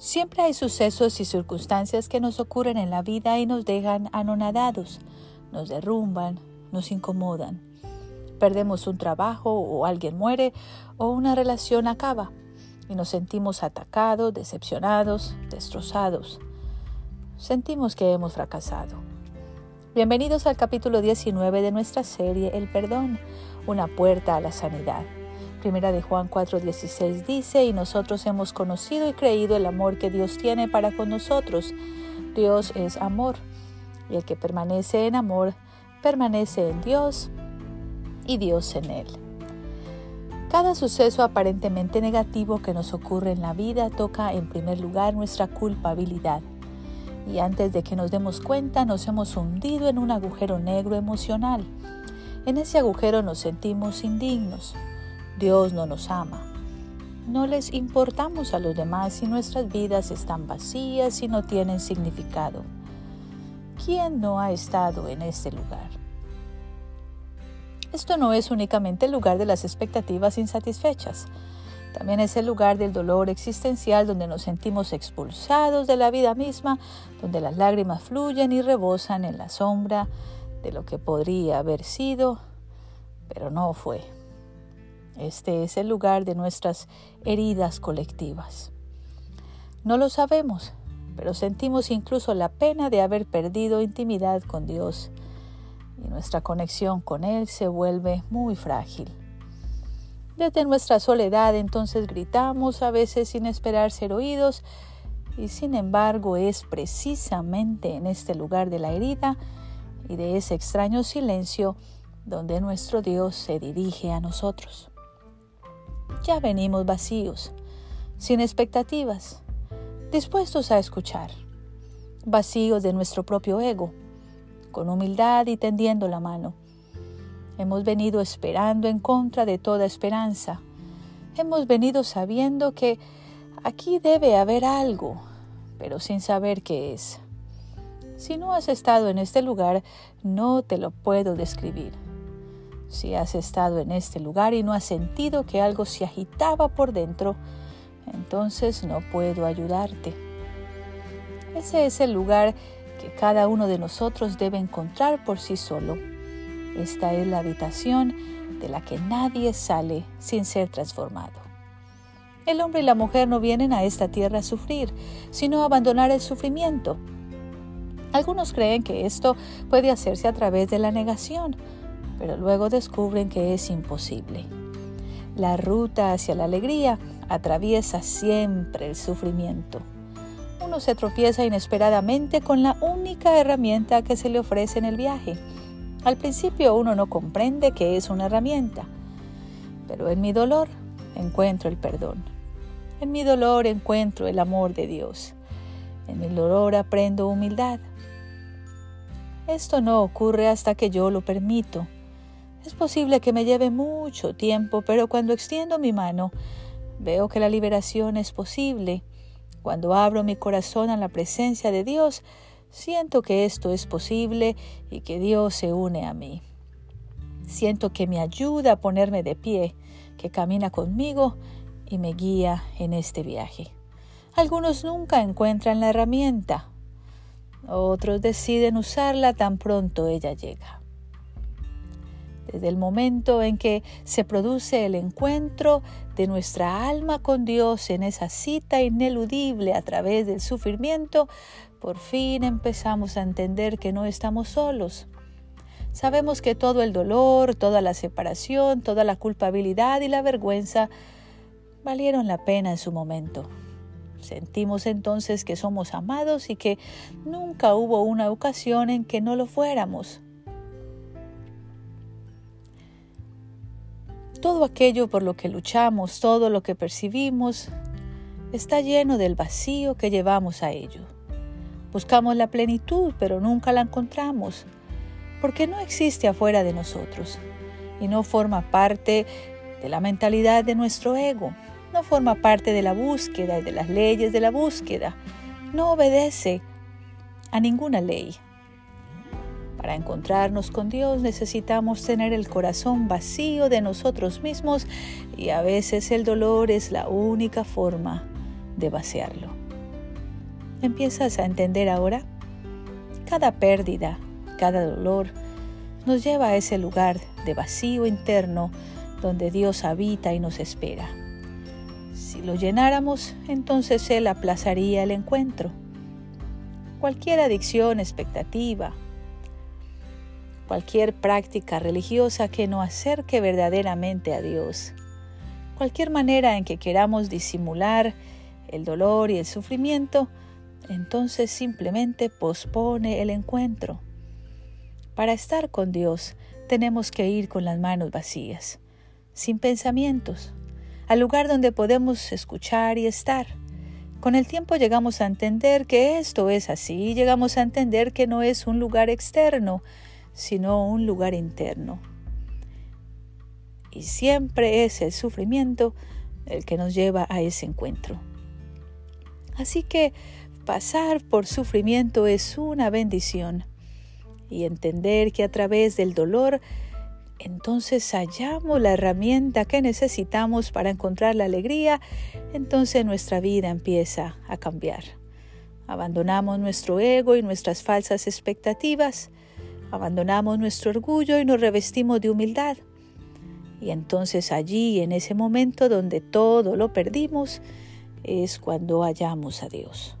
Siempre hay sucesos y circunstancias que nos ocurren en la vida y nos dejan anonadados, nos derrumban, nos incomodan. Perdemos un trabajo o alguien muere o una relación acaba y nos sentimos atacados, decepcionados, destrozados. Sentimos que hemos fracasado. Bienvenidos al capítulo 19 de nuestra serie El perdón, una puerta a la sanidad. Primera de Juan 4:16 dice, y nosotros hemos conocido y creído el amor que Dios tiene para con nosotros. Dios es amor, y el que permanece en amor, permanece en Dios y Dios en él. Cada suceso aparentemente negativo que nos ocurre en la vida toca en primer lugar nuestra culpabilidad. Y antes de que nos demos cuenta nos hemos hundido en un agujero negro emocional. En ese agujero nos sentimos indignos, Dios no nos ama. No les importamos a los demás y nuestras vidas están vacías y no tienen significado. ¿Quién no ha estado en este lugar? Esto no es únicamente el lugar de las expectativas insatisfechas. También es el lugar del dolor existencial donde nos sentimos expulsados de la vida misma, donde las lágrimas fluyen y rebosan en la sombra de lo que podría haber sido, pero no fue. Este es el lugar de nuestras heridas colectivas. No lo sabemos, pero sentimos incluso la pena de haber perdido intimidad con Dios y nuestra conexión con Él se vuelve muy frágil. Desde nuestra soledad entonces gritamos a veces sin esperar ser oídos y sin embargo es precisamente en este lugar de la herida y de ese extraño silencio donde nuestro Dios se dirige a nosotros ya venimos vacíos, sin expectativas, dispuestos a escuchar, vacíos de nuestro propio ego, con humildad y tendiendo la mano. Hemos venido esperando en contra de toda esperanza. Hemos venido sabiendo que aquí debe haber algo, pero sin saber qué es. Si no has estado en este lugar, no te lo puedo describir. Si has estado en este lugar y no has sentido que algo se agitaba por dentro, entonces no puedo ayudarte. Ese es el lugar que cada uno de nosotros debe encontrar por sí solo. Esta es la habitación de la que nadie sale sin ser transformado. El hombre y la mujer no vienen a esta tierra a sufrir, sino a abandonar el sufrimiento. Algunos creen que esto puede hacerse a través de la negación, pero luego descubren que es imposible. La ruta hacia la alegría atraviesa siempre el sufrimiento. Uno se tropieza inesperadamente con la única herramienta que se le ofrece en el viaje. Al principio uno no comprende que es una herramienta, pero en mi dolor encuentro el perdón. En mi dolor encuentro el amor de Dios. En mi dolor aprendo humildad. Esto no ocurre hasta que yo lo permito es posible que me lleve mucho tiempo, pero cuando extiendo mi mano, veo que la liberación es posible. Cuando abro mi corazón a la presencia de Dios, siento que esto es posible y que Dios se une a mí. Siento que me ayuda a ponerme de pie, que camina conmigo y me guía en este viaje. Algunos nunca encuentran la herramienta, otros deciden usarla tan pronto ella llega desde el momento en que se produce el encuentro de nuestra alma con Dios en esa cita ineludible a través del sufrimiento, por fin empezamos a entender que no estamos solos. Sabemos que todo el dolor, toda la separación, toda la culpabilidad y la vergüenza valieron la pena en su momento. Sentimos entonces que somos amados y que nunca hubo una ocasión en que no lo fuéramos. Todo aquello por lo que luchamos, todo lo que percibimos, está lleno del vacío que llevamos a ello. Buscamos la plenitud, pero nunca la encontramos, porque no existe afuera de nosotros y no forma parte de la mentalidad de nuestro ego, no forma parte de la búsqueda y de las leyes de la búsqueda, no obedece a ninguna ley, para encontrarnos con Dios necesitamos tener el corazón vacío de nosotros mismos y a veces el dolor es la única forma de vaciarlo. ¿Empiezas a entender ahora? Cada pérdida, cada dolor, nos lleva a ese lugar de vacío interno donde Dios habita y nos espera. Si lo llenáramos, entonces Él aplazaría el encuentro. Cualquier adicción, expectativa, cualquier práctica religiosa que no acerque verdaderamente a Dios, cualquier manera en que queramos disimular el dolor y el sufrimiento, entonces simplemente pospone el encuentro. Para estar con Dios tenemos que ir con las manos vacías, sin pensamientos, al lugar donde podemos escuchar y estar. Con el tiempo llegamos a entender que esto es así, llegamos a entender que no es un lugar externo, sino un lugar interno. Y siempre es el sufrimiento el que nos lleva a ese encuentro. Así que pasar por sufrimiento es una bendición y entender que a través del dolor entonces hallamos la herramienta que necesitamos para encontrar la alegría, entonces nuestra vida empieza a cambiar. Abandonamos nuestro ego y nuestras falsas expectativas, abandonamos nuestro orgullo y nos revestimos de humildad. Y entonces allí, en ese momento donde todo lo perdimos, es cuando hallamos a Dios.